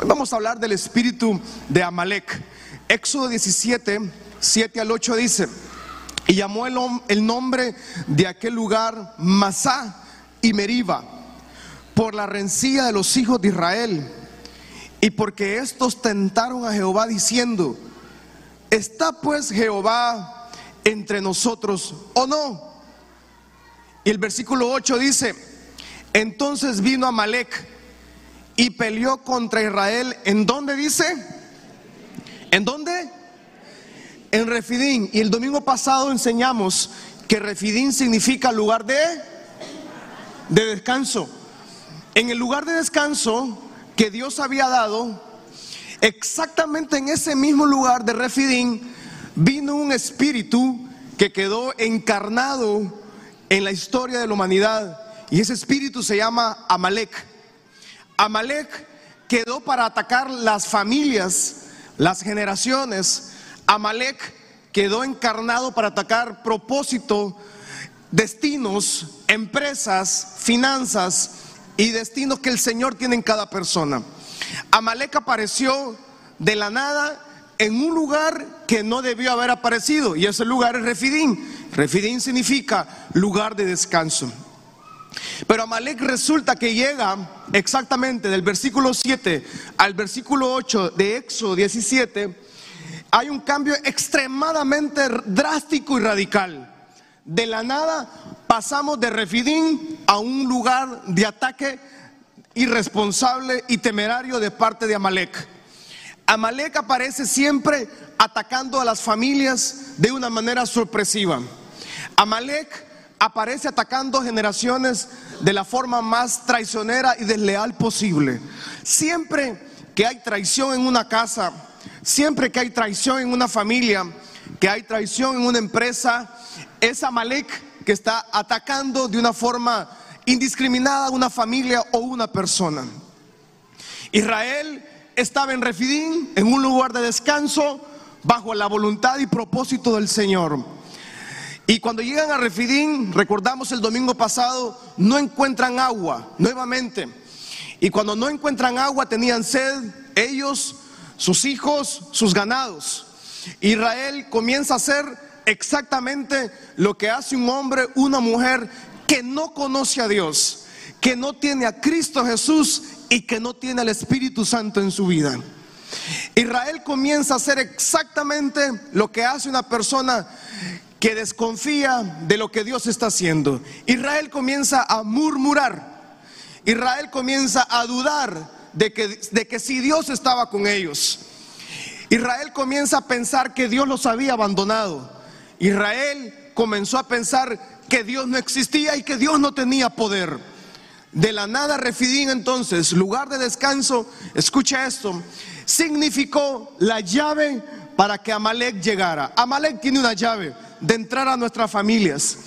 Hoy vamos a hablar del espíritu de Amalek. Éxodo 17, 7 al 8 dice, y llamó el, el nombre de aquel lugar Masá y Meriba, por la rencilla de los hijos de Israel, y porque estos tentaron a Jehová diciendo, ¿está pues Jehová entre nosotros o no? Y el versículo 8 dice, entonces vino Amalek y peleó contra Israel. ¿En dónde dice? ¿En dónde? En Refidín. Y el domingo pasado enseñamos que Refidín significa lugar de, de descanso. En el lugar de descanso que Dios había dado, exactamente en ese mismo lugar de Refidín, vino un espíritu que quedó encarnado en la historia de la humanidad. Y ese espíritu se llama Amalek. Amalek quedó para atacar las familias, las generaciones. Amalek quedó encarnado para atacar propósito, destinos, empresas, finanzas y destinos que el Señor tiene en cada persona. Amalek apareció de la nada en un lugar que no debió haber aparecido y ese lugar es Refidín. Refidín significa lugar de descanso. Pero Amalek resulta que llega exactamente del versículo 7 al versículo 8 de Éxodo 17. Hay un cambio extremadamente drástico y radical. De la nada pasamos de Refidín a un lugar de ataque irresponsable y temerario de parte de Amalek. Amalek aparece siempre atacando a las familias de una manera sorpresiva. Amalek aparece atacando generaciones de la forma más traicionera y desleal posible. Siempre que hay traición en una casa, siempre que hay traición en una familia, que hay traición en una empresa, es Amalek que está atacando de una forma indiscriminada una familia o una persona. Israel estaba en Refidín, en un lugar de descanso, bajo la voluntad y propósito del Señor. Y cuando llegan a Refidín, recordamos el domingo pasado, no encuentran agua nuevamente. Y cuando no encuentran agua, tenían sed ellos, sus hijos, sus ganados. Israel comienza a hacer exactamente lo que hace un hombre, una mujer que no conoce a Dios, que no tiene a Cristo Jesús y que no tiene al Espíritu Santo en su vida. Israel comienza a hacer exactamente lo que hace una persona que desconfía de lo que Dios está haciendo. Israel comienza a murmurar. Israel comienza a dudar de que, de que si Dios estaba con ellos. Israel comienza a pensar que Dios los había abandonado. Israel comenzó a pensar que Dios no existía y que Dios no tenía poder. De la nada Refidín entonces, lugar de descanso, escucha esto, significó la llave para que Amalek llegara. Amalek tiene una llave de entrar a nuestras familias.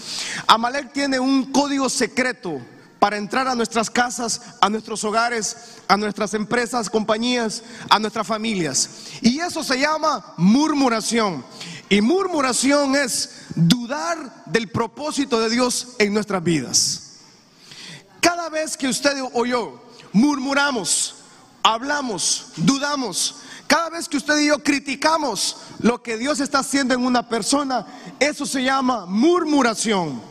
Amalek tiene un código secreto para entrar a nuestras casas, a nuestros hogares, a nuestras empresas, compañías, a nuestras familias. Y eso se llama murmuración. Y murmuración es dudar del propósito de Dios en nuestras vidas. Cada vez que usted o yo murmuramos, hablamos, dudamos, cada vez que usted y yo criticamos lo que Dios está haciendo en una persona, eso se llama murmuración.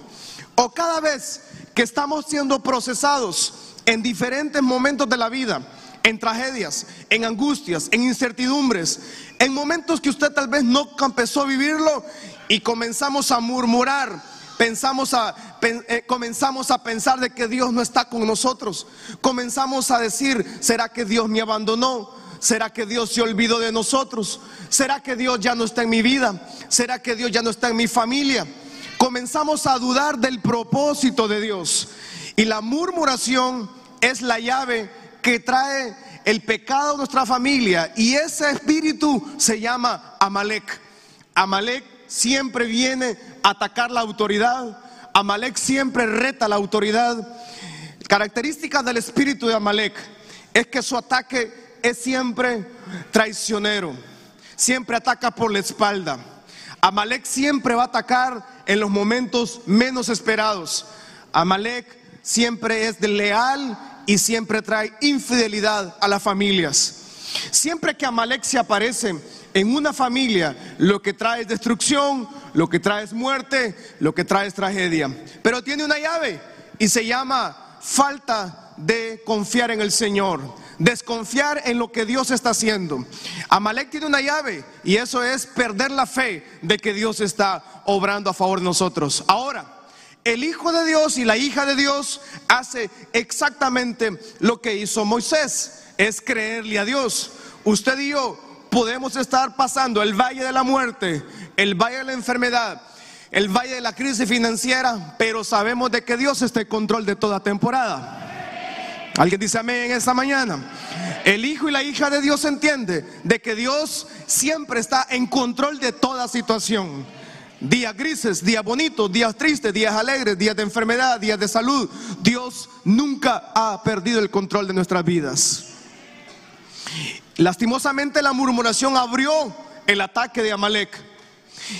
O cada vez que estamos siendo procesados en diferentes momentos de la vida, en tragedias, en angustias, en incertidumbres, en momentos que usted tal vez no empezó a vivirlo y comenzamos a murmurar, pensamos a, eh, comenzamos a pensar de que Dios no está con nosotros, comenzamos a decir, ¿será que Dios me abandonó? ¿Será que Dios se olvidó de nosotros? ¿Será que Dios ya no está en mi vida? ¿Será que Dios ya no está en mi familia? Comenzamos a dudar del propósito de Dios. Y la murmuración es la llave que trae el pecado a nuestra familia. Y ese espíritu se llama Amalek. Amalek siempre viene a atacar la autoridad. Amalek siempre reta la autoridad. Características del espíritu de Amalek es que su ataque es siempre traicionero, siempre ataca por la espalda. Amalek siempre va a atacar en los momentos menos esperados. Amalek siempre es leal y siempre trae infidelidad a las familias. Siempre que Amalek se aparece en una familia, lo que trae es destrucción, lo que trae es muerte, lo que trae es tragedia. Pero tiene una llave y se llama falta de confiar en el Señor, desconfiar en lo que Dios está haciendo. Amalek tiene una llave y eso es perder la fe de que Dios está obrando a favor de nosotros. Ahora, el Hijo de Dios y la hija de Dios hace exactamente lo que hizo Moisés, es creerle a Dios. Usted y yo podemos estar pasando el valle de la muerte, el valle de la enfermedad, el valle de la crisis financiera, pero sabemos de que Dios está en control de toda temporada. Alguien dice amén en esta mañana. El hijo y la hija de Dios entiende de que Dios siempre está en control de toda situación. Días grises, días bonitos, días tristes, días alegres, días de enfermedad, días de salud. Dios nunca ha perdido el control de nuestras vidas. Lastimosamente la murmuración abrió el ataque de Amalek.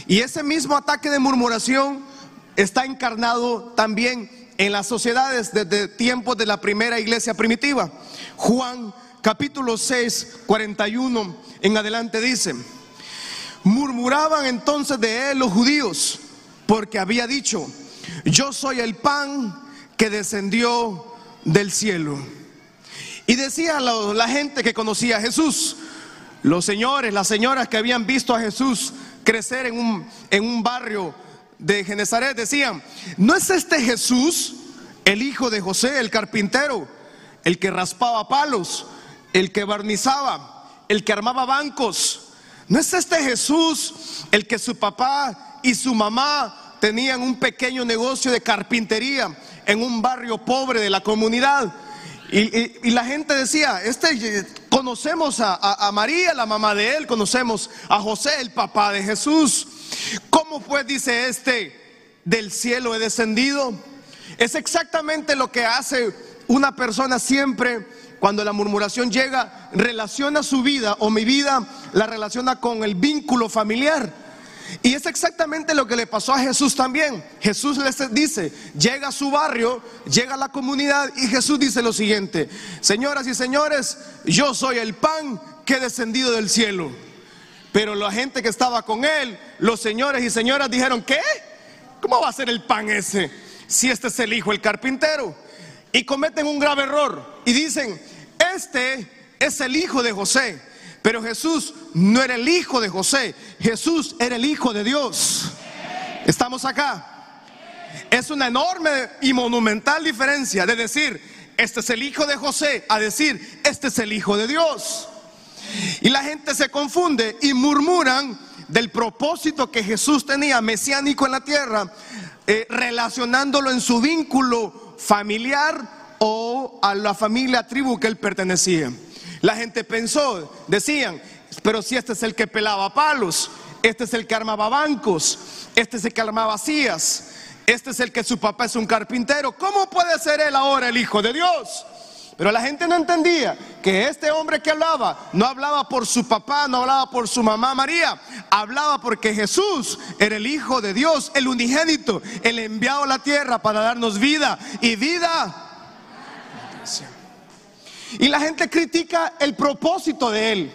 Y ese mismo ataque de murmuración está encarnado también en las sociedades desde tiempos de la primera iglesia primitiva. Juan capítulo 6, 41 en adelante dice. Murmuraban entonces de él los judíos, porque había dicho, yo soy el pan que descendió del cielo. Y decía la, gente que conocía a Jesús, los señores, las señoras que habían visto a Jesús crecer en un, en un barrio de Genezaret, decían, ¿no es este Jesús, el hijo de José, el carpintero, el que raspaba palos, el que barnizaba, el que armaba bancos? ¿No es este Jesús el que su papá y su mamá tenían un pequeño negocio de carpintería en un barrio pobre de la comunidad? Y, la gente decía, este, conocemos a, María, la mamá de él, conocemos a José, el papá de Jesús. ¿Cómo pues dice este, del cielo he descendido? Es exactamente lo que hace una persona siempre cuando la murmuración llega, relaciona su vida o mi vida, la relaciona con el vínculo familiar. Y es exactamente lo que le pasó a Jesús también. Jesús les dice, llega a su barrio, llega a la comunidad y Jesús dice lo siguiente, señoras y señores, yo soy el pan que he descendido del cielo. Pero la gente que estaba con él, los señores y señoras dijeron, ¿qué? ¿Cómo va a ser el pan ese? Si este es el hijo, el carpintero. Y cometen un grave error y dicen, este es el hijo de José. Pero Jesús no era el hijo de José, Jesús era el hijo de Dios. Estamos acá. Es una enorme y monumental diferencia de decir, este es el hijo de José, a decir, este es el hijo de Dios. Y la gente se confunde y murmuran del propósito que Jesús tenía mesiánico en la tierra, eh, relacionándolo en su vínculo familiar o a la familia tribu que él pertenecía. La gente pensó, decían, pero si este es el que pelaba palos, este es el que armaba bancos, este es el que armaba sillas, este es el que su papá es un carpintero, ¿cómo puede ser él ahora el hijo de Dios? Pero la gente no entendía que este hombre que hablaba no hablaba por su papá, no hablaba por su mamá María, hablaba porque Jesús era el Hijo de Dios, el unigénito, el enviado a la tierra para darnos vida y vida y la gente critica el propósito de Él.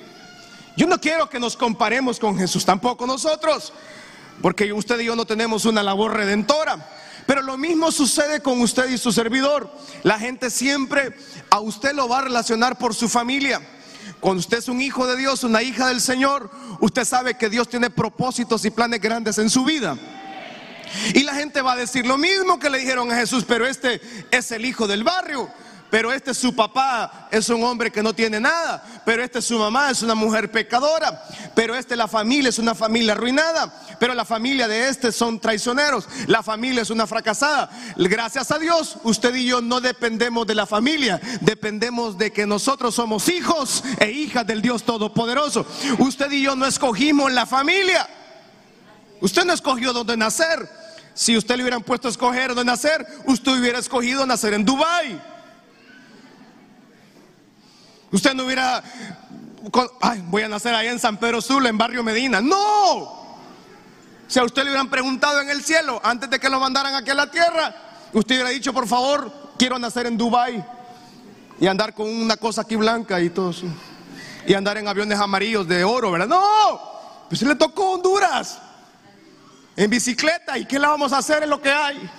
Yo no quiero que nos comparemos con Jesús, tampoco nosotros, porque usted y yo no tenemos una labor redentora. Pero lo mismo sucede con usted y su servidor. La gente siempre a usted lo va a relacionar por su familia. Cuando usted es un hijo de Dios, una hija del Señor, usted sabe que Dios tiene propósitos y planes grandes en su vida. Y la gente va a decir lo mismo que le dijeron a Jesús, pero este es el hijo del barrio pero este su papá es un hombre que no tiene nada, pero este su mamá es una mujer pecadora, pero este la familia es una familia arruinada, pero la familia de este son traicioneros, la familia es una fracasada. Gracias a Dios, usted y yo no dependemos de la familia, dependemos de que nosotros somos hijos e hijas del Dios Todopoderoso. Usted y yo no escogimos la familia, usted no escogió dónde nacer. Si usted le hubieran puesto a escoger dónde nacer, usted hubiera escogido nacer en Dubái. Usted no hubiera, ay, voy a nacer ahí en San Pedro Sula, en Barrio Medina. No. Si a usted le hubieran preguntado en el cielo, antes de que lo mandaran aquí a la tierra, usted hubiera dicho, por favor, quiero nacer en Dubai y andar con una cosa aquí blanca y todo eso. y andar en aviones amarillos de oro, ¿verdad? No, pues le tocó Honduras en bicicleta y ¿qué le vamos a hacer en lo que hay?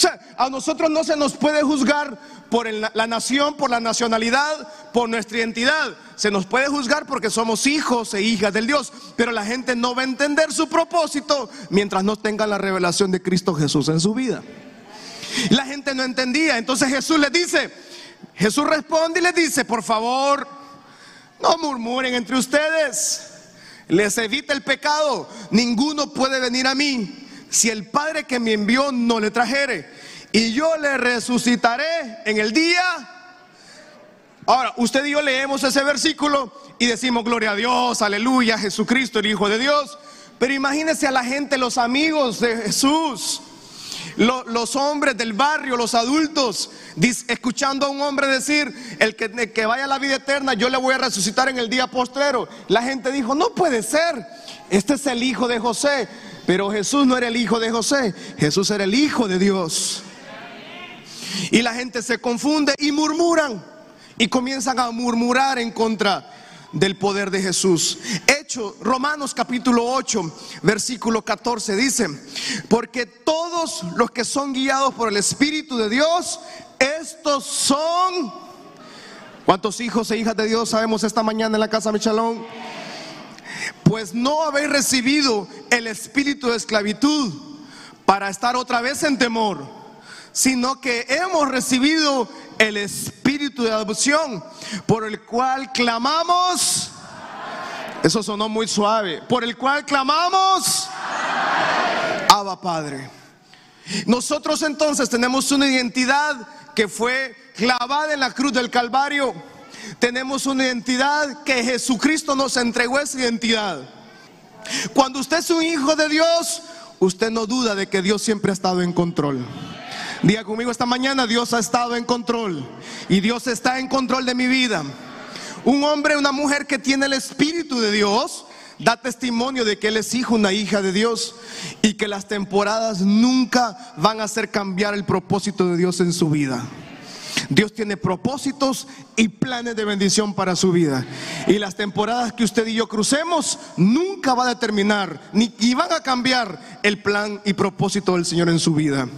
Sea, a nosotros no se nos puede juzgar por la nación, por la nacionalidad, por nuestra identidad. Se nos puede juzgar porque somos hijos e hijas del Dios, pero la gente no va a entender su propósito mientras no tenga la revelación de Cristo Jesús en su vida. La gente no entendía, entonces Jesús les dice, Jesús responde y les dice, por favor, no murmuren entre ustedes, les evita el pecado, ninguno puede venir a mí si el Padre que me envió no le trajere y yo le resucitaré en el día. Ahora, usted y yo leemos ese versículo y decimos, gloria a Dios, aleluya, Jesucristo, el Hijo de Dios. Pero imagínese a la gente, los amigos de Jesús, los, hombres del barrio, los adultos, escuchando a un hombre decir, el que, el que vaya a la vida eterna, yo le voy a resucitar en el día postrero. La gente dijo, no puede ser, este es el Hijo de José. Pero Jesús no era el Hijo de José, Jesús era el Hijo de Dios. Y la gente se confunde y murmuran. Y comienzan a murmurar en contra del poder de Jesús. Hecho, Romanos capítulo 8, versículo 14 dice, porque todos los que son guiados por el Espíritu de Dios, estos son... ¿Cuántos hijos e hijas de Dios sabemos esta mañana en la casa Michalón? Pues no habéis recibido el espíritu de esclavitud para estar otra vez en temor sino que hemos recibido el espíritu de adopción, por el cual clamamos. Eso sonó muy suave. Por el cual clamamos. Abba Padre. Nosotros entonces tenemos una identidad que fue clavada en la cruz del Calvario. Tenemos una identidad que Jesucristo nos entregó esa identidad. Cuando usted es un hijo de Dios, usted no duda de que Dios siempre ha estado en control. Diga conmigo esta mañana, Dios ha estado en control y Dios está en control de mi vida. Un hombre, una mujer que tiene el Espíritu de Dios, da testimonio de que él es hijo, una hija de Dios y que las temporadas nunca van a hacer cambiar el propósito de Dios en su vida. Dios tiene propósitos y planes de bendición para su vida. Y las temporadas que usted y yo crucemos nunca va a determinar ni van a cambiar el plan y propósito del Señor en su vida.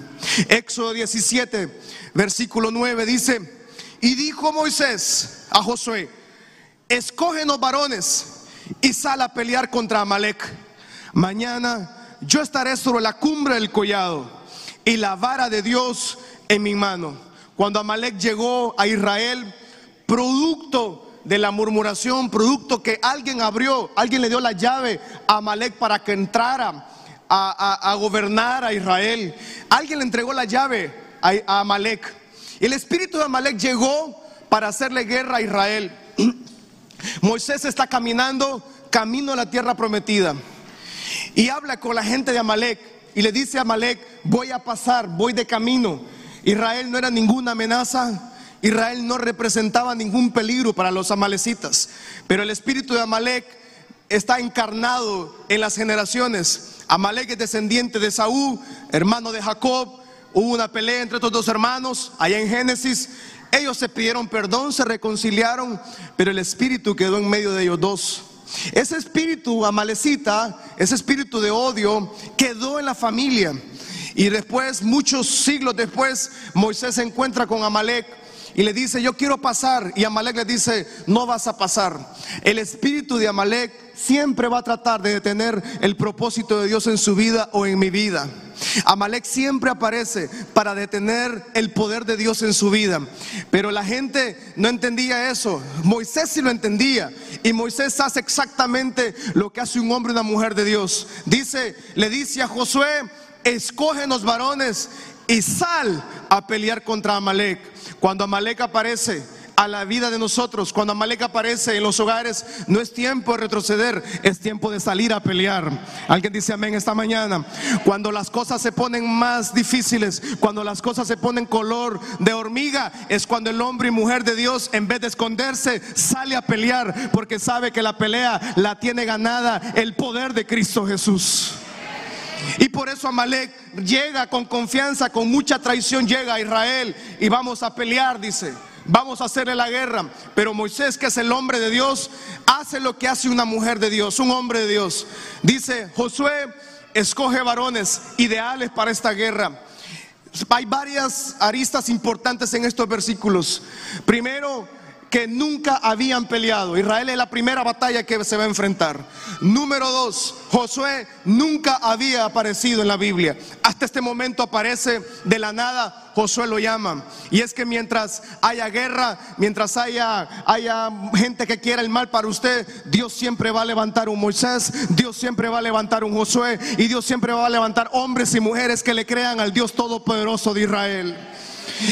Éxodo 17, versículo 9 dice, y dijo Moisés a Josué, escógenos varones y sal a pelear contra Amalek. Mañana yo estaré sobre la cumbre del collado y la vara de Dios en mi mano cuando Amalek llegó a Israel, producto de la murmuración, producto que alguien abrió, alguien le dio la llave a Amalek para que entrara a, gobernar a Israel. Alguien le entregó la llave a, a Amalek. El espíritu de Amalek llegó para hacerle guerra a Israel. Moisés está caminando camino a la tierra prometida y habla con la gente de Amalek y le dice a Amalek, voy a pasar, voy de camino. Israel no era ninguna amenaza, Israel no representaba ningún peligro para los amalecitas, pero el espíritu de Amalek está encarnado en las generaciones. Amalek es descendiente de Saúl, hermano de Jacob. Hubo una pelea entre estos dos hermanos allá en Génesis. Ellos se pidieron perdón, se reconciliaron, pero el espíritu quedó en medio de ellos dos. Ese espíritu amalecita, ese espíritu de odio, quedó en la familia. Y después, muchos siglos después, Moisés se encuentra con Amalek y le dice, yo quiero pasar. Y Amalek le dice, no vas a pasar. El espíritu de Amalek siempre va a tratar de detener el propósito de Dios en su vida o en mi vida. Amalek siempre aparece para detener el poder de Dios en su vida. Pero la gente no entendía eso. Moisés sí lo entendía. Y Moisés hace exactamente lo que hace un hombre y una mujer de Dios. Dice, le dice a Josué, escógenos varones y sal a pelear contra Amalek. Cuando Amalek aparece a la vida de nosotros, cuando Amalek aparece en los hogares, no es tiempo de retroceder, es tiempo de salir a pelear. Alguien dice amén esta mañana. Cuando las cosas se ponen más difíciles, cuando las cosas se ponen color de hormiga, es cuando el hombre y mujer de Dios, en vez de esconderse, sale a pelear porque sabe que la pelea la tiene ganada el poder de Cristo Jesús. Y por eso Amalek llega con confianza, con mucha traición, llega a Israel y vamos a pelear, dice. vamos a hacerle la guerra. Pero Moisés, que es el hombre de Dios, hace lo que hace una mujer de Dios, un hombre de Dios. Dice, Josué escoge varones ideales para esta guerra. Hay varias aristas importantes en estos versículos. Primero, que nunca habían peleado. Israel es la primera batalla que se va a enfrentar. Número dos, Josué nunca había aparecido en la Biblia. Hasta este momento aparece de la nada, Josué lo llama. Y es que mientras haya guerra, mientras haya, haya gente que quiera el mal para usted, Dios siempre va a levantar un Moisés, Dios siempre va a levantar un Josué y Dios siempre va a levantar hombres y mujeres que le crean al Dios Todopoderoso de Israel.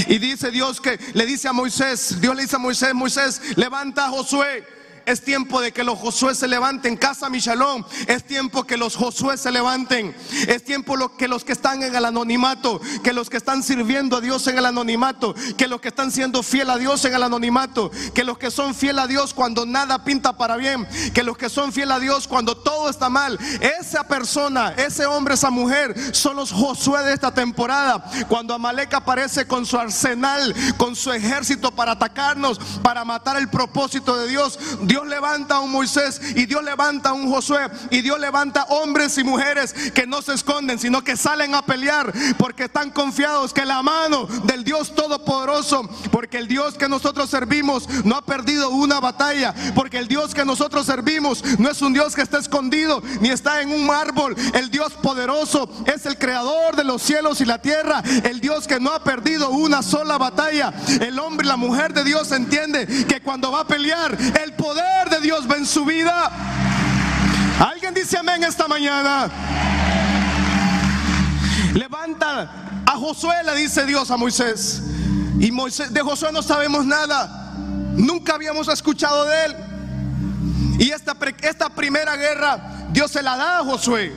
Y dice Dios que le dice a Moisés, Dios le dice a Moisés, Moisés, levanta a Josué es tiempo de que los Josué se levanten. Casa Michalón. Es tiempo que los Josué se levanten. Es tiempo que los que están en el anonimato, que los que están sirviendo a Dios en el anonimato, que los que están siendo fiel a Dios en el anonimato, que los que son fiel a Dios cuando nada pinta para bien, que los que son fiel a Dios cuando todo está mal. Esa persona, ese hombre, esa mujer son los Josué de esta temporada. Cuando Amalek aparece con su arsenal, con su ejército para atacarnos, para matar el propósito de Dios. Dios levanta a un Moisés y Dios levanta a un Josué y Dios levanta hombres y mujeres que no se esconden, sino que salen a pelear porque están confiados que la mano del Dios Todopoderoso, porque el Dios que nosotros servimos no ha perdido una batalla, porque el Dios que nosotros servimos no es un Dios que está escondido ni está en un árbol, el Dios poderoso es el creador de los cielos y la tierra, el Dios que no ha perdido una sola batalla. El hombre y la mujer de Dios entiende que cuando va a pelear, el poder de Dios va en su vida. Alguien dice amén esta mañana. Levanta a Josué, le dice Dios a Moisés. Y Moisés, de Josué no sabemos nada. Nunca habíamos escuchado de él. Y esta, esta primera guerra, Dios se la da a Josué.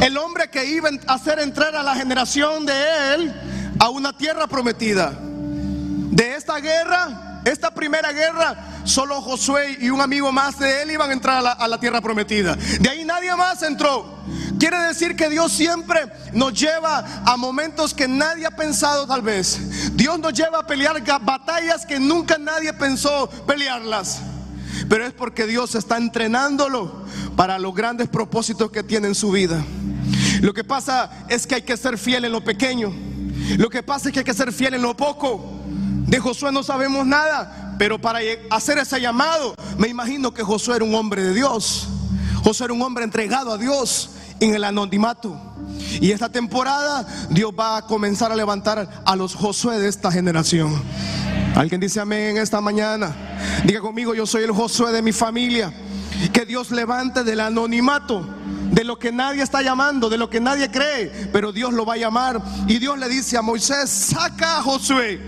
El hombre que iba a hacer entrar a la generación de él a una tierra prometida. De esta guerra, esta primera guerra, Solo Josué y un amigo más de él iban a entrar a la, tierra prometida. De ahí nadie más entró. Quiere decir que Dios siempre nos lleva a momentos que nadie ha pensado tal vez. Dios nos lleva a pelear batallas que nunca nadie pensó pelearlas. Pero es porque Dios está entrenándolo para los grandes propósitos que tiene en su vida. Lo que pasa es que hay que ser fiel en lo pequeño. Lo que pasa es que hay que ser fiel en lo poco. De Josué no sabemos nada, pero para hacer ese llamado, me imagino que Josué era un hombre de Dios. Josué era un hombre entregado a Dios en el anonimato. Y esta temporada Dios va a comenzar a levantar a los Josué de esta generación. Alguien dice amén en esta mañana. Diga conmigo, yo soy el Josué de mi familia. Que Dios levante del anonimato, de lo que nadie está llamando, de lo que nadie cree, pero Dios lo va a llamar. Y Dios le dice a Moisés, saca a Josué,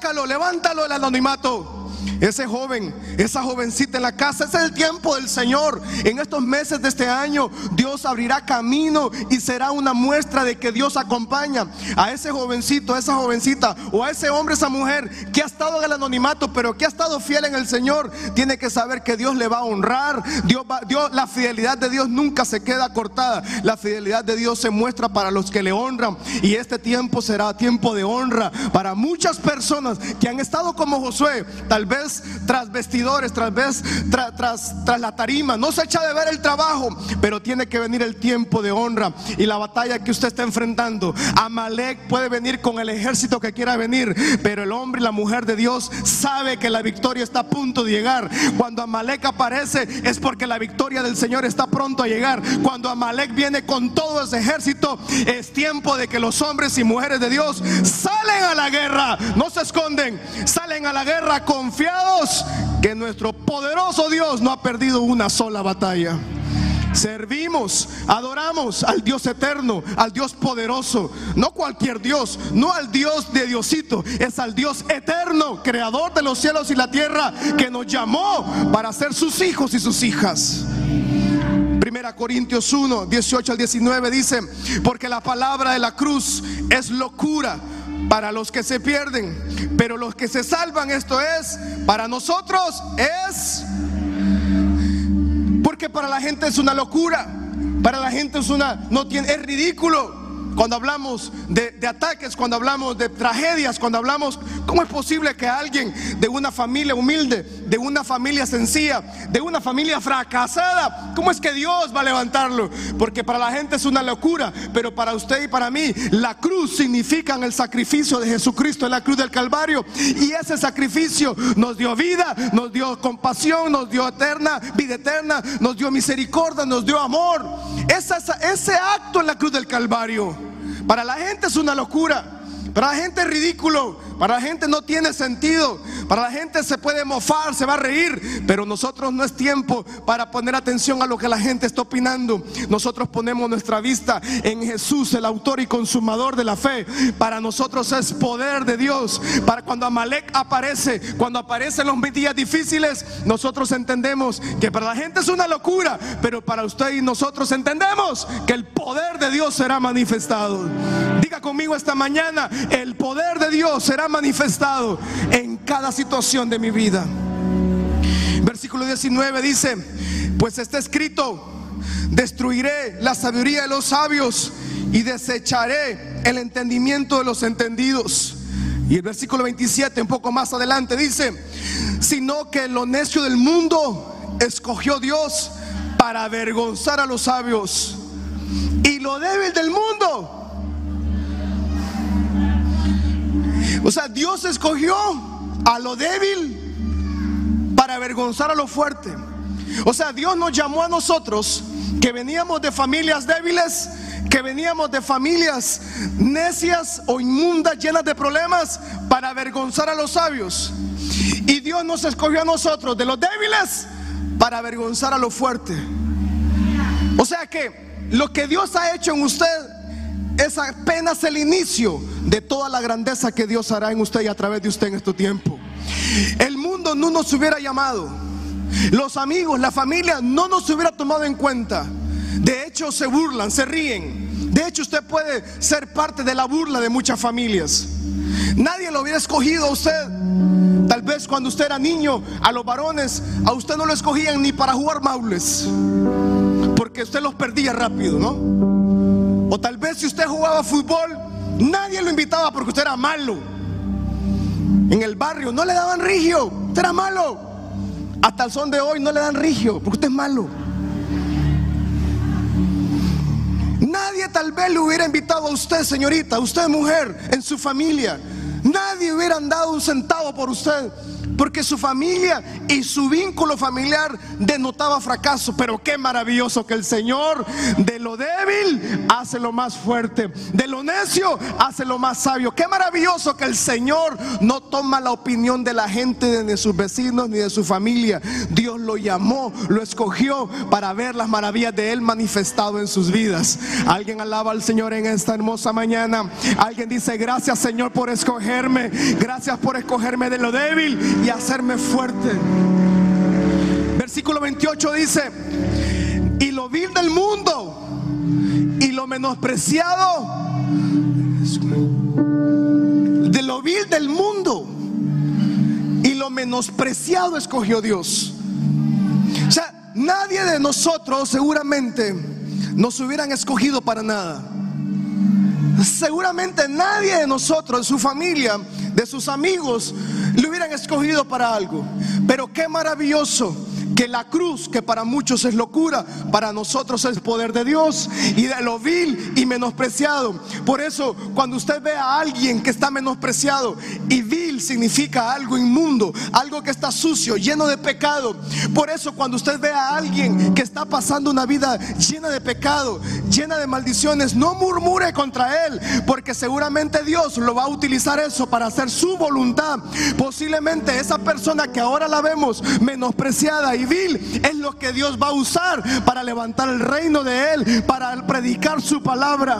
sácalo, levántalo del anonimato. Ese joven, esa jovencita en la casa, ese es el tiempo del Señor. En estos meses de este año, Dios abrirá camino y será una muestra de que Dios acompaña a ese jovencito, a esa jovencita o a ese hombre, esa mujer que ha estado en el anonimato, pero que ha estado fiel en el Señor. Tiene que saber que Dios le va a honrar. Dios, la fidelidad de Dios nunca se queda cortada. La fidelidad de Dios se muestra para los que le honran. Y este tiempo será tiempo de honra para muchas personas que han estado como Josué, tal vez tras vestidores, tras, vez, tras, la tarima. No se echa de ver el trabajo, pero tiene que venir el tiempo de honra y la batalla que usted está enfrentando. Amalek puede venir con el ejército que quiera venir, pero el hombre y la mujer de Dios sabe que la victoria está a punto de llegar. Cuando Amalek aparece es porque la victoria del Señor está pronto a llegar. Cuando Amalek viene con todo ese ejército, es tiempo de que los hombres y mujeres de Dios salen a la guerra, no se esconden, salen a la guerra confiados que nuestro poderoso Dios no ha perdido una sola batalla. Servimos, adoramos al Dios eterno, al Dios poderoso, no cualquier Dios, no al Dios de Diosito, es al Dios eterno, creador de los cielos y la tierra, que nos llamó para ser sus hijos y sus hijas. Primera Corintios 1, 18 al 19 dice, porque la palabra de la cruz es locura para los que se pierden, pero los que se salvan, esto es, para nosotros es, porque para la gente es una locura, para la gente es una, no tiene, es ridículo. Cuando hablamos de, ataques, cuando hablamos de tragedias, cuando hablamos, ¿cómo es posible que alguien de una familia humilde, de una familia sencilla, de una familia fracasada, ¿cómo es que Dios va a levantarlo? Porque para la gente es una locura, pero para usted y para mí, la cruz significa el sacrificio de Jesucristo en la cruz del Calvario. Y ese sacrificio nos dio vida, nos dio compasión, nos dio eterna, vida eterna, nos dio misericordia, nos dio amor. Ese acto en la cruz del Calvario, para la gente es una locura. Para la gente es ridículo, para la gente no tiene sentido, para la gente se puede mofar, se va a reír, pero nosotros no es tiempo para poner atención a lo que la gente está opinando. Nosotros ponemos nuestra vista en Jesús, el autor y consumador de la fe. Para nosotros es poder de Dios. Para cuando Amalek aparece, cuando aparecen los días difíciles, nosotros entendemos que para la gente es una locura, pero para usted y nosotros entendemos que el poder de Dios será manifestado. Diga conmigo esta mañana, el poder de Dios será manifestado en cada situación de mi vida. Versículo 19 dice, pues está escrito, destruiré la sabiduría de los sabios y desecharé el entendimiento de los entendidos. Y el versículo 27, un poco más adelante, dice, sino que lo necio del mundo escogió Dios para avergonzar a los sabios. Y lo débil del mundo O sea, Dios escogió a lo débil para avergonzar a lo fuerte. O sea, Dios nos llamó a nosotros que veníamos de familias débiles, que veníamos de familias necias o inmundas, llenas de problemas, para avergonzar a los sabios. Y Dios nos escogió a nosotros de los débiles para avergonzar a lo fuerte. O sea que lo que Dios ha hecho en usted es apenas el inicio de toda la grandeza que Dios hará en usted y a través de usted en este tiempo. El mundo no nos hubiera llamado. Los amigos, la familia no nos hubiera tomado en cuenta. De hecho, se burlan, se ríen. De hecho, usted puede ser parte de la burla de muchas familias. Nadie lo hubiera escogido a usted. Tal vez cuando usted era niño, a los varones, a usted no lo escogían ni para jugar maules. Porque usted los perdía rápido, ¿no? O tal vez si usted jugaba fútbol, nadie lo invitaba porque usted era malo. En el barrio no le daban rigio, usted era malo. Hasta el son de hoy no le dan rigio porque usted es malo. Nadie tal vez le hubiera invitado a usted, señorita, usted mujer, en su familia. Nadie hubiera dado un centavo por usted porque su familia y su vínculo familiar denotaba fracaso. Pero qué maravilloso que el Señor de lo débil hace lo más fuerte, de lo necio hace lo más sabio. Qué maravilloso que el Señor no toma la opinión de la gente, ni de sus vecinos, ni de su familia. Dios lo llamó, lo escogió para ver las maravillas de Él manifestado en sus vidas. Alguien alaba al Señor en esta hermosa mañana. Alguien dice, gracias Señor por escogerme. Gracias por escogerme de lo débil hacerme fuerte. Versículo 28 dice, y lo vil del mundo y lo menospreciado de lo vil del mundo y lo menospreciado escogió Dios. O sea, nadie de nosotros seguramente nos hubieran escogido para nada. Seguramente nadie de nosotros, su familia, de sus amigos, le hubieran escogido para algo. Pero qué maravilloso que la cruz, que para muchos es locura, para nosotros es poder de Dios y de lo vil y menospreciado. Por eso, cuando usted ve a alguien que está menospreciado y vil significa algo inmundo, algo que está sucio, lleno de pecado. Por eso, cuando usted ve a alguien que está pasando una vida llena de pecado, llena de maldiciones, no murmure contra él, porque seguramente Dios lo va a utilizar eso para hacer su voluntad. Posiblemente esa persona que ahora la vemos menospreciada y es lo que Dios va a usar para levantar el reino de Él, para predicar su palabra.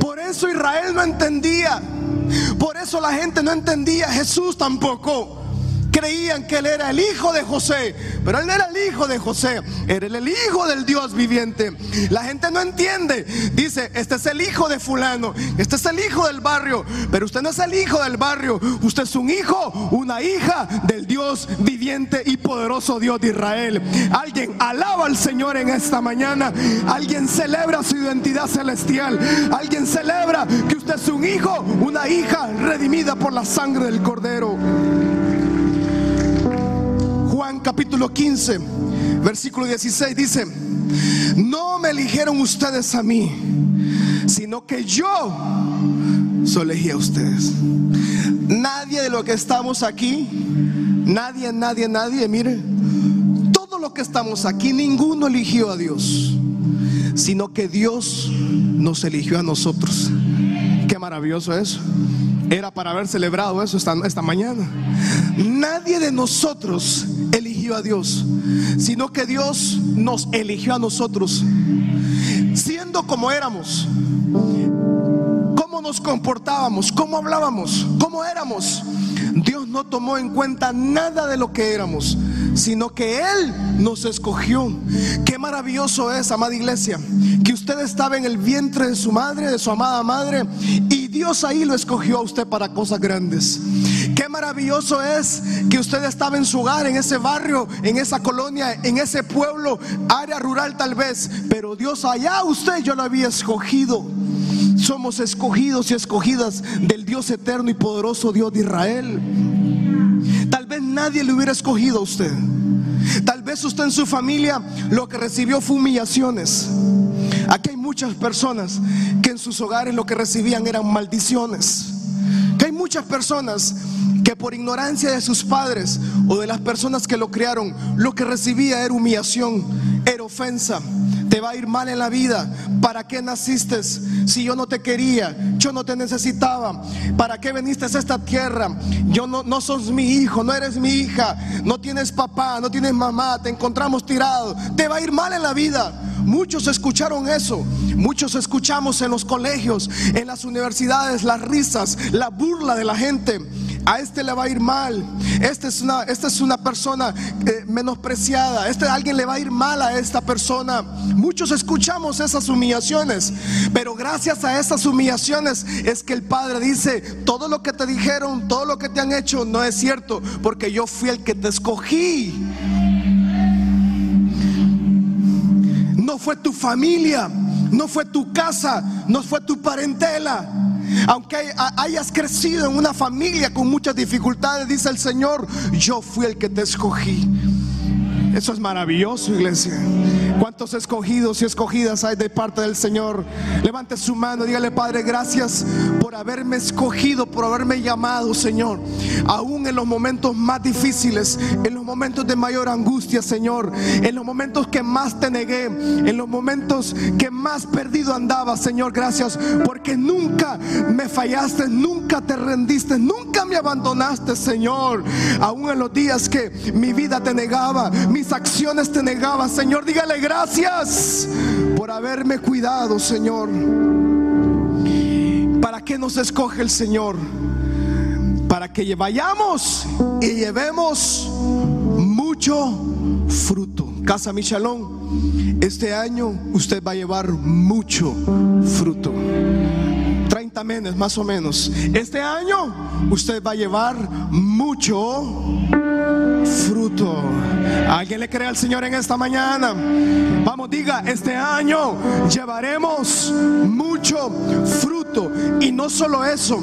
Por eso Israel no entendía. Por eso la gente no entendía. Jesús tampoco. Creían que él era el hijo de José, pero él no era el hijo de José, era el hijo del Dios viviente. La gente no entiende, dice, este es el hijo de fulano, este es el hijo del barrio, pero usted no es el hijo del barrio, usted es un hijo, una hija del Dios viviente y poderoso Dios de Israel. Alguien alaba al Señor en esta mañana, alguien celebra su identidad celestial, alguien celebra que usted es un hijo, una hija redimida por la sangre del cordero capítulo 15, versículo 16 dice, no me eligieron ustedes a mí, sino que yo solo elegí a ustedes. Nadie de lo que estamos aquí, nadie, nadie, nadie, mire, todo lo que estamos aquí, ninguno eligió a Dios, sino que Dios nos eligió a nosotros. Qué maravilloso eso. Era para haber celebrado eso esta, esta mañana. Nadie de nosotros a Dios, sino que Dios nos eligió a nosotros, siendo como éramos, cómo nos comportábamos, cómo hablábamos, cómo éramos. Dios no tomó en cuenta nada de lo que éramos, sino que Él nos escogió. Qué maravilloso es, amada iglesia, que usted estaba en el vientre de su madre, de su amada madre, y Dios ahí lo escogió a usted para cosas grandes. Maravilloso es que usted estaba en su hogar, en ese barrio, en esa colonia, en ese pueblo, área rural tal vez, pero Dios allá usted yo lo había escogido. Somos escogidos y escogidas del Dios eterno y poderoso Dios de Israel. Tal vez nadie le hubiera escogido a usted. Tal vez usted en su familia lo que recibió fue humillaciones. Aquí hay muchas personas que en sus hogares lo que recibían eran maldiciones. Que hay muchas personas que por ignorancia de sus padres o de las personas que lo criaron, lo que recibía era humillación, era ofensa. Te va a ir mal en la vida. ¿Para qué naciste si yo no te quería? Yo no te necesitaba. ¿Para qué viniste a esta tierra? Yo no, no sos mi hijo, no eres mi hija. No tienes papá, no tienes mamá. Te encontramos tirado. Te va a ir mal en la vida. Muchos escucharon eso. Muchos escuchamos en los colegios, en las universidades, las risas, la burla de la gente a este le va a ir mal, esta es una, esta es una persona eh, menospreciada, este alguien le va a ir mal a esta persona. Muchos escuchamos esas humillaciones, pero gracias a esas humillaciones es que el Padre dice, todo lo que te dijeron, todo lo que te han hecho no es cierto, porque yo fui el que te escogí. No fue tu familia, no fue tu casa, no fue tu parentela aunque hayas crecido en una familia con muchas dificultades, dice el Señor, yo fui el que te escogí. Eso es maravilloso, iglesia. ¿Cuántos escogidos y escogidas hay de parte del Señor? Levante su mano, dígale, Padre, gracias por haberme escogido, por haberme llamado, Señor. Aún en los momentos más difíciles, en los momentos de mayor angustia, Señor. En los momentos que más te negué, en los momentos que más perdido andaba, Señor. Gracias porque nunca me fallaste, nunca te rendiste, nunca me abandonaste, Señor. Aún en los días que mi vida te negaba, mis acciones te negaban, Señor. Dígale gracias por haberme cuidado, Señor. ¿Para qué nos escoge el Señor? Para que vayamos y llevemos mucho fruto. Casa Michalón, este año usted va a llevar mucho fruto. 30 meses más o menos. Este año usted va a llevar mucho fruto. ¿Alguien le cree al Señor en esta mañana? Vamos, diga, este año llevaremos mucho fruto. Y no solo eso,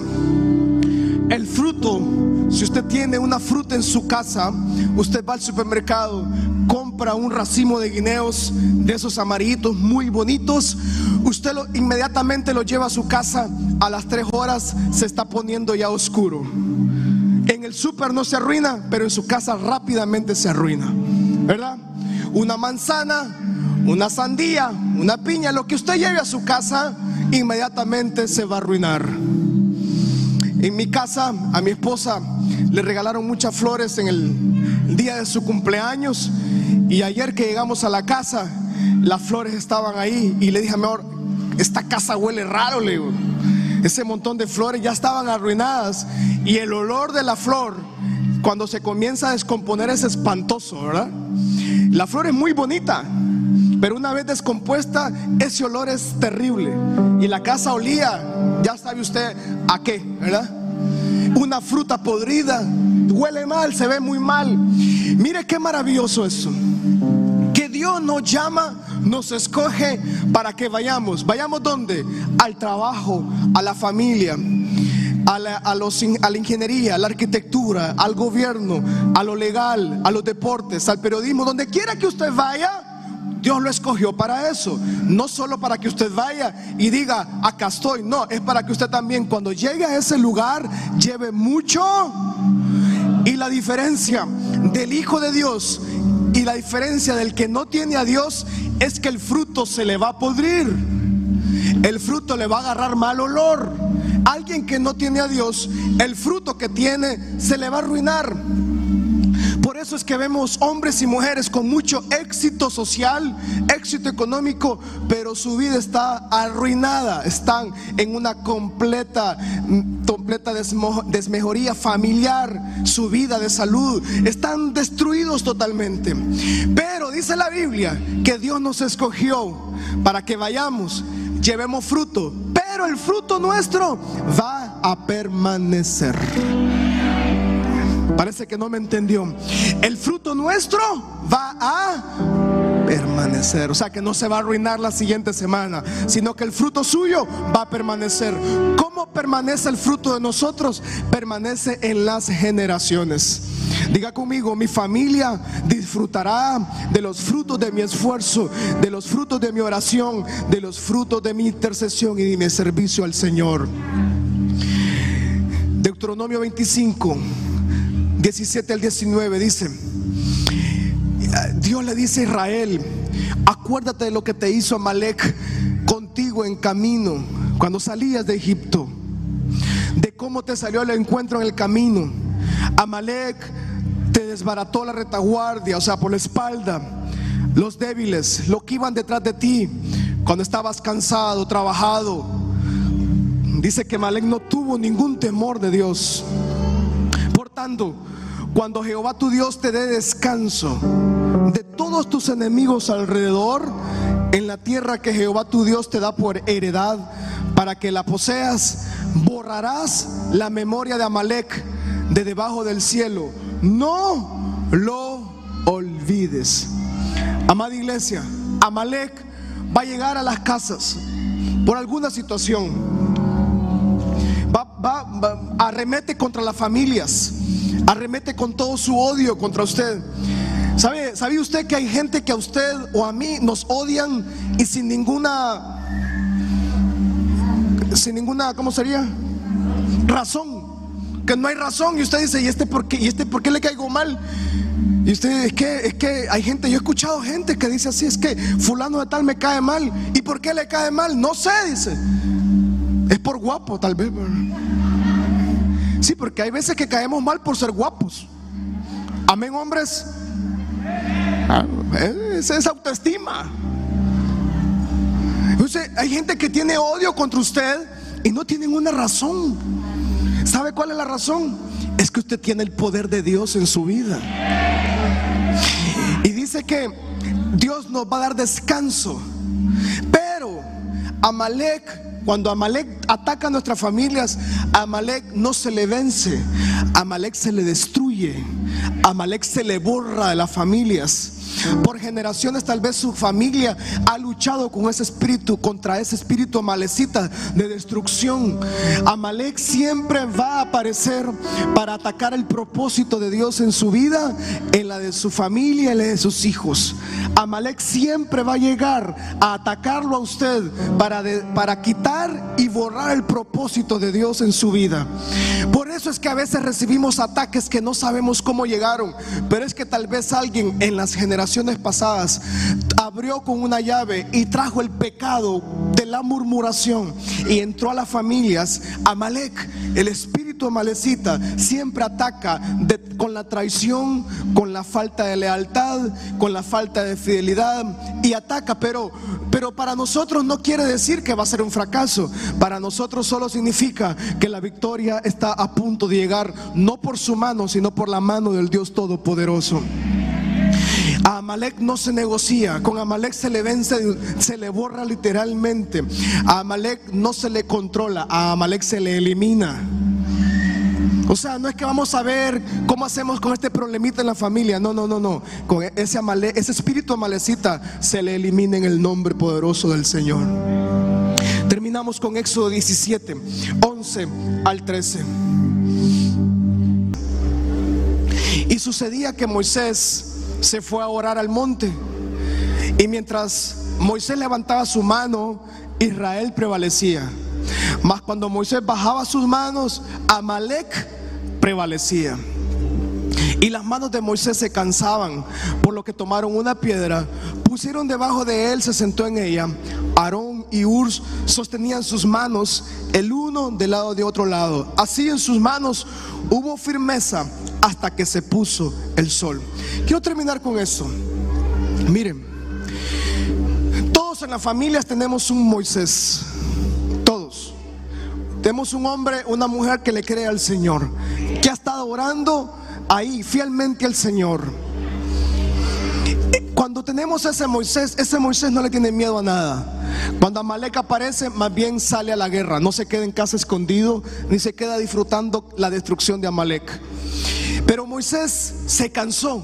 el fruto, si usted tiene una fruta en su casa, usted va al supermercado, compra un racimo de guineos de esos amarillitos muy bonitos, usted lo, inmediatamente lo lleva a su casa, a las tres horas se está poniendo ya oscuro. El súper no se arruina, pero en su casa rápidamente se arruina. ¿Verdad? Una manzana, una sandía, una piña, lo que usted lleve a su casa, inmediatamente se va a arruinar. En mi casa, a mi esposa le regalaron muchas flores en el día de su cumpleaños y ayer que llegamos a la casa, las flores estaban ahí y le dije, mejor, esta casa huele raro, le digo ese montón de flores ya estaban arruinadas y el olor de la flor, cuando se comienza a descomponer es espantoso, ¿verdad? La flor es muy bonita, pero una vez descompuesta, ese olor es terrible. Y la casa olía, ya sabe usted a qué, ¿verdad? Una fruta podrida, huele mal, se ve muy mal. Mire qué maravilloso eso. Que Dios nos llama, nos escoge para que vayamos. ¿Vayamos dónde? Al trabajo, a la familia, a la, a los, a la ingeniería, a la arquitectura, al gobierno, a lo legal, a los deportes, al periodismo, donde quiera que usted vaya. Dios lo escogió para eso. No solo para que usted vaya y diga, acá estoy. No, es para que usted también cuando llegue a ese lugar lleve mucho. Y la diferencia del Hijo de Dios y la diferencia del que no tiene a Dios es que el fruto se le va a podrir. El fruto le va a agarrar mal olor. Alguien que no tiene a Dios, el fruto que tiene se le va a arruinar. Por eso es que vemos hombres y mujeres con mucho éxito social, éxito económico, pero su vida está arruinada. Están en una completa, completa desmejoría familiar, su vida de salud. Están destruidos totalmente. Pero dice la Biblia que Dios nos escogió para que vayamos, llevemos fruto. Pero el fruto nuestro va a permanecer. Parece que no me entendió. El fruto nuestro va a permanecer. O sea que no se va a arruinar la siguiente semana, sino que el fruto suyo va a permanecer. ¿Cómo permanece el fruto de nosotros? Permanece en las generaciones. Diga conmigo, mi familia disfrutará de los frutos de mi esfuerzo, de los frutos de mi oración, de los frutos de mi intercesión y de mi servicio al Señor. Deuteronomio 25. 17 al 19 dice, Dios le dice a Israel, acuérdate de lo que te hizo Amalek contigo en camino cuando salías de Egipto, de cómo te salió el encuentro en el camino. Amalek te desbarató la retaguardia, o sea, por la espalda, los débiles, lo que iban detrás de ti cuando estabas cansado, trabajado. Dice que Amalek no tuvo ningún temor de Dios. Cuando Jehová tu Dios te dé descanso de todos tus enemigos alrededor, en la tierra que Jehová tu Dios te da por heredad, para que la poseas, borrarás la memoria de Amalek de debajo del cielo. No lo olvides. Amada iglesia, Amalek va a llegar a las casas por alguna situación. Va, arremete contra las familias arremete con todo su odio contra usted. ¿Sabe, ¿Sabe usted que hay gente que a usted o a mí nos odian y sin ninguna, sin ninguna, ¿cómo sería? Razón. Que no hay razón y usted dice, ¿y este por qué, ¿Y este por qué le caigo mal? Y usted es que, es que hay gente, yo he escuchado gente que dice así, es que fulano de tal me cae mal. ¿Y por qué le cae mal? No sé, dice. Es por guapo, tal vez. Sí, porque hay veces que caemos mal por ser guapos. Amén, hombres. Ah, esa es autoestima. Entonces, hay gente que tiene odio contra usted y no tienen una razón. ¿Sabe cuál es la razón? Es que usted tiene el poder de Dios en su vida. Y dice que Dios nos va a dar descanso. Pero Amalek cuando Amalek ataca a nuestras familias, Amalek no se le vence, Amalek se le destruye, Amalek se le borra de las familias. Por generaciones tal vez su familia ha luchado con ese espíritu, contra ese espíritu malecita de destrucción. Amalek siempre va a aparecer para atacar el propósito de Dios en su vida, en la de su familia, en la de sus hijos. Amalek siempre va a llegar a atacarlo a usted para, para quitar y borrar el propósito de Dios en su vida. Por eso es que a veces recibimos ataques que no sabemos cómo llegaron, pero es que tal vez alguien en las generaciones pasadas abrió con una llave y trajo el pecado de la murmuración y entró a las familias. Amalek, el espíritu espíritu amalecita siempre ataca con la traición, con la falta de lealtad, con la falta de fidelidad y ataca, pero, pero para nosotros no quiere decir que va a ser un fracaso. Para nosotros solo significa que la victoria está a punto de llegar, no por su mano, sino por la mano del Dios Todopoderoso. A Amalek no se negocia, con Amalek se le vence, se le borra literalmente. A Amalek no se le controla, a Amalek se le elimina. O sea, no es que vamos a ver cómo hacemos con este problemita en la familia. No, no, no, no. Con ese, ese espíritu amalecita se le elimina en el nombre poderoso del Señor. Terminamos con Éxodo 17, 11 al 13. Y sucedía que Moisés se fue a orar al monte. Y mientras Moisés levantaba su mano, Israel prevalecía. Mas cuando Moisés bajaba sus manos, Amalek prevalecía. Y las manos de Moisés se cansaban, por lo que tomaron una piedra, pusieron debajo de él, se sentó en ella. Aarón y Urs sostenían sus manos, el uno del lado de otro lado. Así en sus manos hubo firmeza hasta que se puso el sol. Quiero terminar con eso. Miren, todos en las familias tenemos un Moisés. Todos. Tenemos un hombre, una mujer que le cree al Señor, que ha estado orando ahí fielmente al Señor. Cuando tenemos ese Moisés, ese Moisés no le tiene miedo a nada. Cuando Amalek aparece, más bien sale a la guerra. No se queda en casa escondido, ni se queda disfrutando la destrucción de Amalek. Pero Moisés se cansó.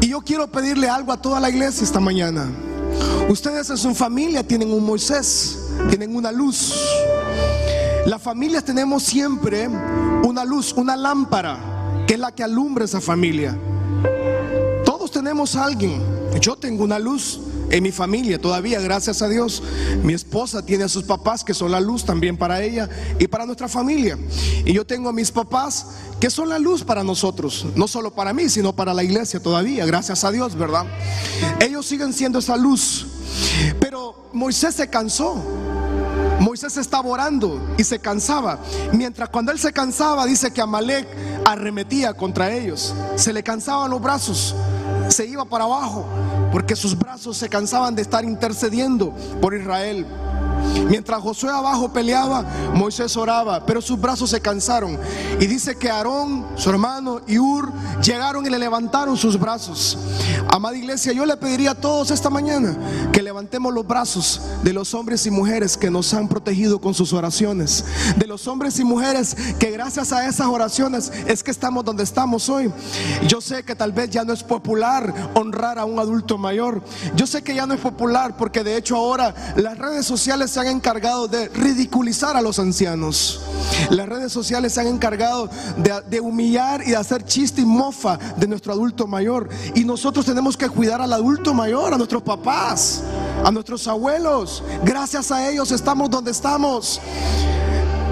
Y yo quiero pedirle algo a toda la iglesia esta mañana. Ustedes en su familia tienen un Moisés, tienen una luz. Las familias tenemos siempre una luz, una lámpara, que es la que alumbra esa familia. Todos tenemos a alguien. Yo tengo una luz en mi familia todavía, gracias a Dios. Mi esposa tiene a sus papás que son la luz también para ella y para nuestra familia. Y yo tengo a mis papás que son la luz para nosotros, no solo para mí, sino para la iglesia todavía, gracias a Dios, ¿verdad? Ellos siguen siendo esa luz. Pero Moisés se cansó. Moisés estaba orando y se cansaba. Mientras cuando él se cansaba, dice que Amalek arremetía contra ellos. Se le cansaban los brazos, se iba para abajo porque sus brazos se cansaban de estar intercediendo por Israel. Mientras Josué abajo peleaba, Moisés oraba, pero sus brazos se cansaron. Y dice que Aarón, su hermano y Ur llegaron y le levantaron sus brazos. Amada iglesia, yo le pediría a todos esta mañana que levantemos los brazos de los hombres y mujeres que nos han protegido con sus oraciones. De los hombres y mujeres que gracias a esas oraciones es que estamos donde estamos hoy. Yo sé que tal vez ya no es popular honrar a un adulto mayor. Yo sé que ya no es popular porque de hecho ahora las redes sociales se han encargado de ridiculizar a los ancianos. Las redes sociales se han encargado de, humillar y de hacer chiste y mofa de nuestro adulto mayor. Y nosotros tenemos que cuidar al adulto mayor, a nuestros papás, a nuestros abuelos. Gracias a ellos estamos donde estamos.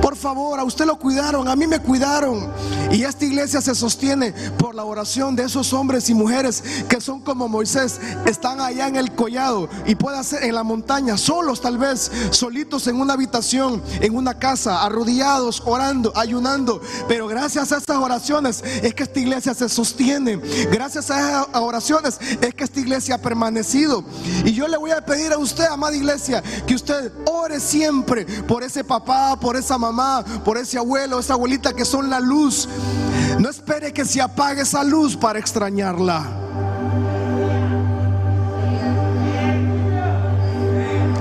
Por favor, a usted lo cuidaron, a mí me cuidaron. Y esta iglesia se sostiene por la oración de esos hombres y mujeres que son como Moisés, están allá en el collado y puede ser en la montaña, solos tal vez, solitos en una habitación, en una casa, arrodillados, orando, ayunando. Pero gracias a estas oraciones es que esta iglesia se sostiene. Gracias a esas oraciones es que esta iglesia ha permanecido. Y yo le voy a pedir a usted, amada iglesia, que usted ore siempre por ese papá, por esa mamá por ese abuelo, esa abuelita que son la luz. No espere que se apague esa luz para extrañarla.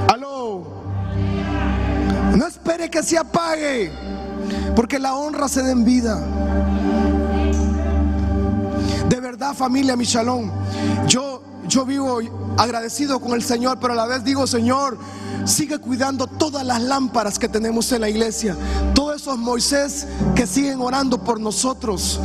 Aló. No espere que se apague, porque la honra se da en vida. De verdad, familia, mi shalom. Yo, yo vivo agradecido con el Señor, pero a la vez digo, Señor, sigue cuidando todas las lámparas que tenemos en la iglesia. Todos esos Moisés que siguen orando por nosotros.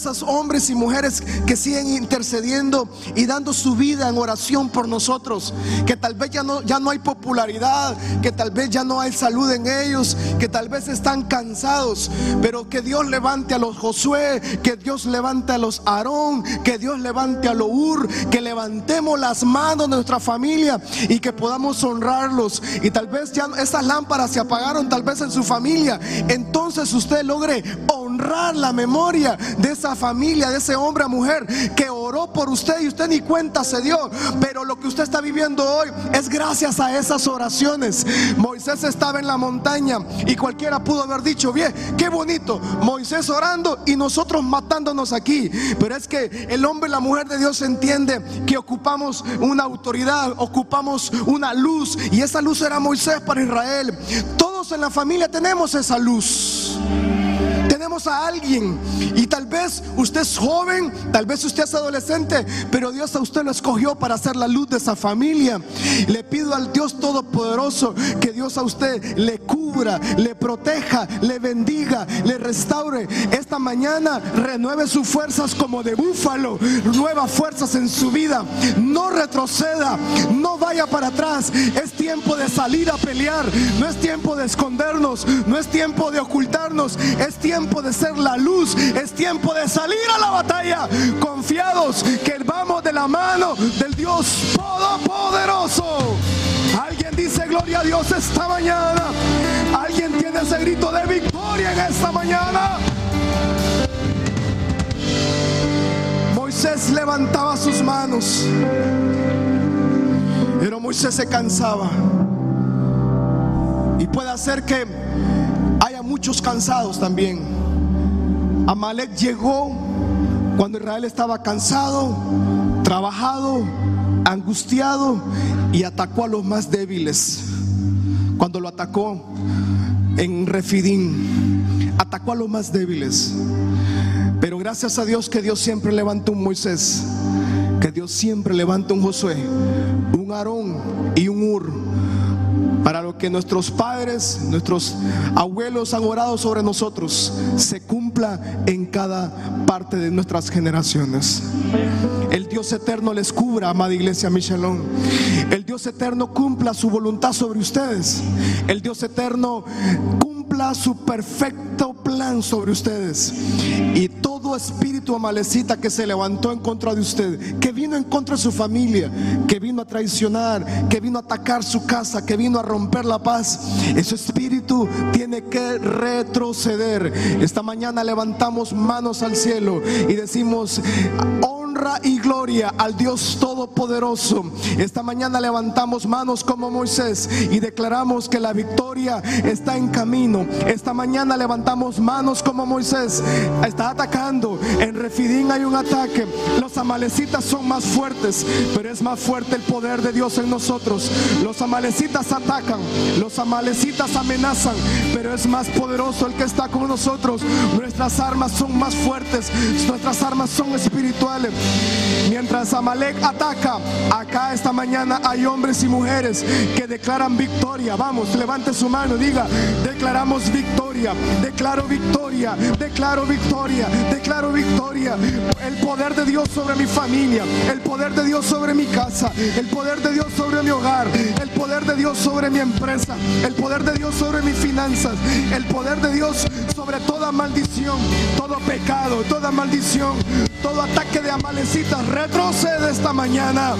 Esos hombres y mujeres que siguen intercediendo y dando su vida en oración por nosotros, que tal vez ya no, ya no hay popularidad, que tal vez ya no hay salud en ellos, que tal vez están cansados, pero que Dios levante a los Josué, que Dios levante a los Aarón, que Dios levante a los Ur, que levantemos las manos de nuestra familia y que podamos honrarlos. Y tal vez ya esas lámparas se apagaron, tal vez en su familia. Entonces usted logre honrar la memoria de esa familia, de ese hombre o mujer que oró por usted y usted ni cuenta se dio. Pero lo que usted está viviendo hoy es gracias a esas oraciones. Moisés estaba en la montaña y cualquiera pudo haber dicho, bien, qué bonito, Moisés orando y nosotros matándonos aquí. Pero es que el hombre y la mujer de Dios entiende que ocupamos una autoridad, ocupamos una luz y esa luz era Moisés para Israel. Todos en la familia tenemos esa luz tenemos a alguien y tal vez usted es joven, tal vez usted es adolescente, pero Dios a usted lo escogió para ser la luz de esa familia. Le pido al Dios Todopoderoso que Dios a usted le cubra, le proteja, le bendiga, le restaure. Esta mañana renueve sus fuerzas como de búfalo, nuevas fuerzas en su vida. No retroceda, no vaya para atrás. Es tiempo de salir a pelear, no es tiempo de escondernos, no es tiempo de ocultarnos, es tiempo de ser la luz, es tiempo de salir a la batalla confiados que vamos de la mano del Dios Todopoderoso. Alguien dice gloria a Dios esta mañana. Alguien tiene ese grito de victoria en esta mañana. Moisés levantaba sus manos, pero Moisés se cansaba. Y puede hacer que haya muchos cansados también. Amalek llegó cuando Israel estaba cansado, trabajado, angustiado y atacó a los más débiles. Cuando lo atacó en Refidín, atacó a los más débiles. Pero gracias a Dios que Dios siempre levanta un Moisés, que Dios siempre levanta un Josué, un Aarón y un Ur para lo que nuestros padres, nuestros abuelos han orado sobre nosotros, se cumpla en cada parte de nuestras generaciones. El Dios eterno les cubra, amada iglesia Michelón. El Dios eterno cumpla su voluntad sobre ustedes. El Dios eterno cumpla su perfecto plan sobre ustedes. Y espíritu amalecita que se levantó en contra de usted, que vino en contra de su familia, que vino a traicionar, que vino a atacar su casa, que vino a romper la paz, ese espíritu tiene que retroceder. Esta mañana levantamos manos al cielo y decimos, y gloria al Dios Todopoderoso. Esta mañana levantamos manos como Moisés y declaramos que la victoria está en camino. Esta mañana levantamos manos como Moisés. Está atacando. En Refidín hay un ataque. Los amalecitas son más fuertes, pero es más fuerte el poder de Dios en nosotros. Los amalecitas atacan, los amalecitas amenazan, pero es más poderoso el que está con nosotros. Nuestras armas son más fuertes, nuestras armas son espirituales. Mientras Amalek ataca, acá esta mañana hay hombres y mujeres que declaran victoria. Vamos, levante su mano, diga, declaramos victoria, declaro victoria, declaro victoria, declaro victoria. El poder de Dios sobre mi familia, el poder de Dios sobre mi casa, el poder de Dios sobre mi hogar, el poder de Dios sobre mi empresa, el poder de Dios sobre mis finanzas, el poder de Dios sobre toda maldición, todo pecado, toda maldición, todo ataque de Amalek retrocede esta mañana.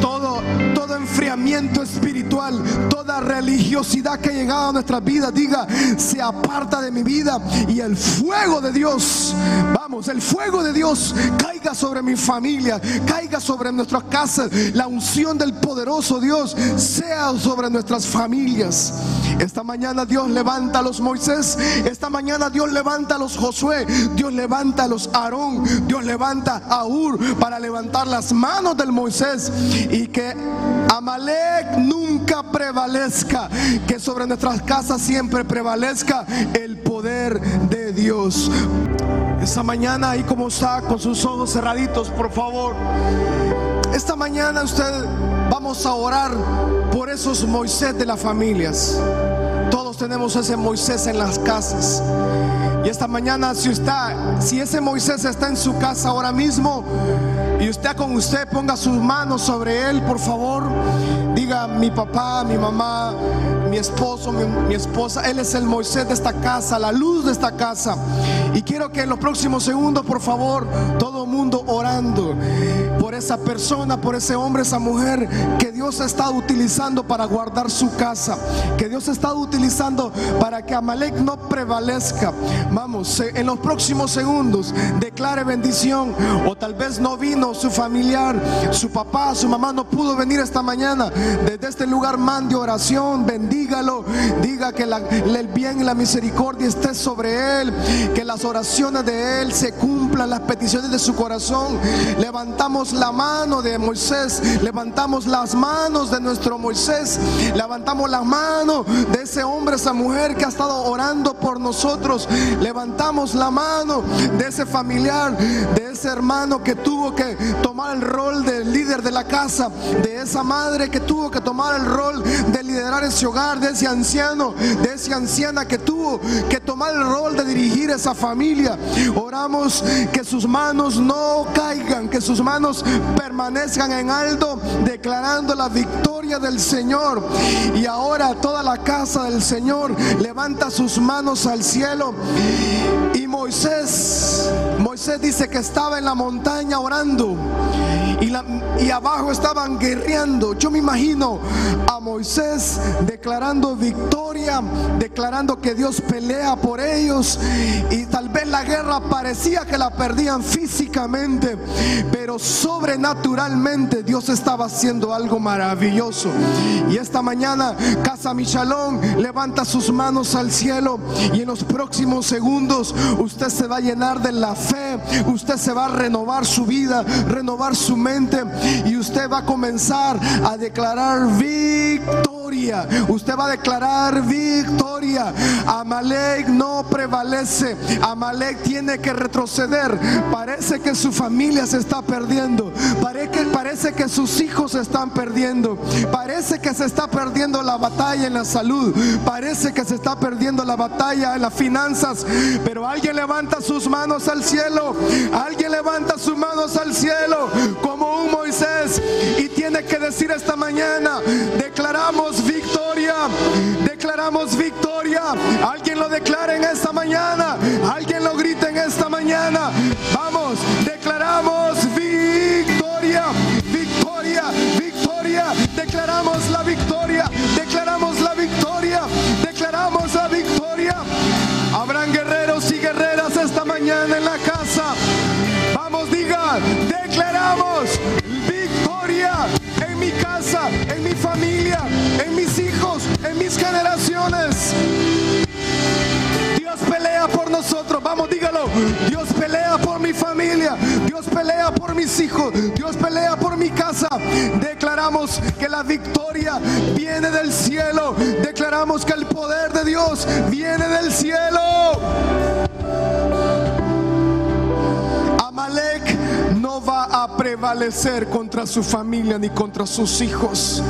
Todo, todo enfriamiento espiritual, toda religiosidad que ha llegado a nuestras vidas, diga, se aparta de mi vida y el fuego de Dios, vamos, el fuego de Dios caiga sobre mi familia, caiga sobre nuestras casas, la unción del poderoso Dios sea sobre nuestras familias. Esta mañana Dios levanta a los Moisés. Esta mañana Dios levanta a los Josué. Dios levanta a los Aarón. Dios levanta a Ur para levantar las manos del Moisés. Y que Amalek nunca prevalezca. Que sobre nuestras casas siempre prevalezca el poder de Dios. Esta mañana ahí como está con sus ojos cerraditos, por favor. Esta mañana usted vamos a orar por esos Moisés de las familias. Todos tenemos ese Moisés en las casas. Y esta mañana, si está, si ese Moisés está en su casa ahora mismo y usted con usted ponga sus manos sobre él, por favor, diga mi papá, mi mamá, mi esposo, mi, esposa, él es el Moisés de esta casa, la luz de esta casa. Y quiero que en los próximos segundos, por favor, todo mundo orando por esa persona, por ese hombre, esa mujer que Dios ha estado utilizando para guardar su casa, que Dios ha estado utilizando para que Amalek no prevalezca. Vamos, en los próximos segundos declare bendición o tal vez no vino su familiar, su papá, su mamá no pudo venir esta mañana. Desde este lugar mande oración, bendígalo, diga que el bien y la misericordia esté sobre él, que las oraciones de él se cumplan, las peticiones de su corazón. Levantamos la mano de Moisés, levantamos las manos de nuestro Moisés, levantamos la mano de ese hombre, esa mujer que ha estado orando por nosotros, levantamos la mano de ese familiar, de ese hermano que tuvo que tomar el rol de líder de la casa, de esa madre que tuvo que tomar el rol de liderar ese hogar, de ese anciano, de esa anciana que tuvo que tomar el rol de dirigir esa familia. Oramos que sus manos no caigan, que sus manos permanezcan en alto, declarando la victoria del Señor. Y ahora toda la casa del Señor levanta sus manos al cielo. Y Moisés, Moisés dice que estaba en la montaña orando. Y, y abajo estaban guerreando. Yo me imagino a Moisés declarando victoria, declarando que Dios pelea por ellos. Y tal vez la guerra parecía que la perdían físicamente, pero sobrenaturalmente Dios estaba haciendo algo maravilloso. Y esta mañana, Casa Michalón levanta sus manos al cielo y en los próximos segundos usted se va a llenar de la fe, usted se va a renovar su vida, renovar su mente y usted va a comenzar a declarar victoria. Usted va a declarar victoria. Amalek no prevalece. Amalek tiene que retroceder. Parece que su familia se está perdiendo. Parece que, parece que sus hijos se están perdiendo. Parece que se está perdiendo la batalla en la salud. Parece que se está perdiendo la batalla en las finanzas. Pero alguien levanta sus manos al cielo. Alguien levanta sus manos al cielo como un Moisés y tiene que decir esta mañana, declaramos victoria, declaramos victoria. Alguien lo declara en esta mañana, alguien lo grita en esta mañana. Vamos, declaramos victoria, victoria, victoria. Declaramos la victoria, casa, en mi familia, en mis hijos, en mis generaciones. Dios pelea por nosotros, vamos, dígalo. Dios pelea por mi familia, Dios pelea por mis hijos, Dios pelea por mi casa. Declaramos que la victoria viene del cielo, declaramos que el poder de Dios viene del cielo. Amalek no va a prevalecer contra su familia ni contra sus hijos.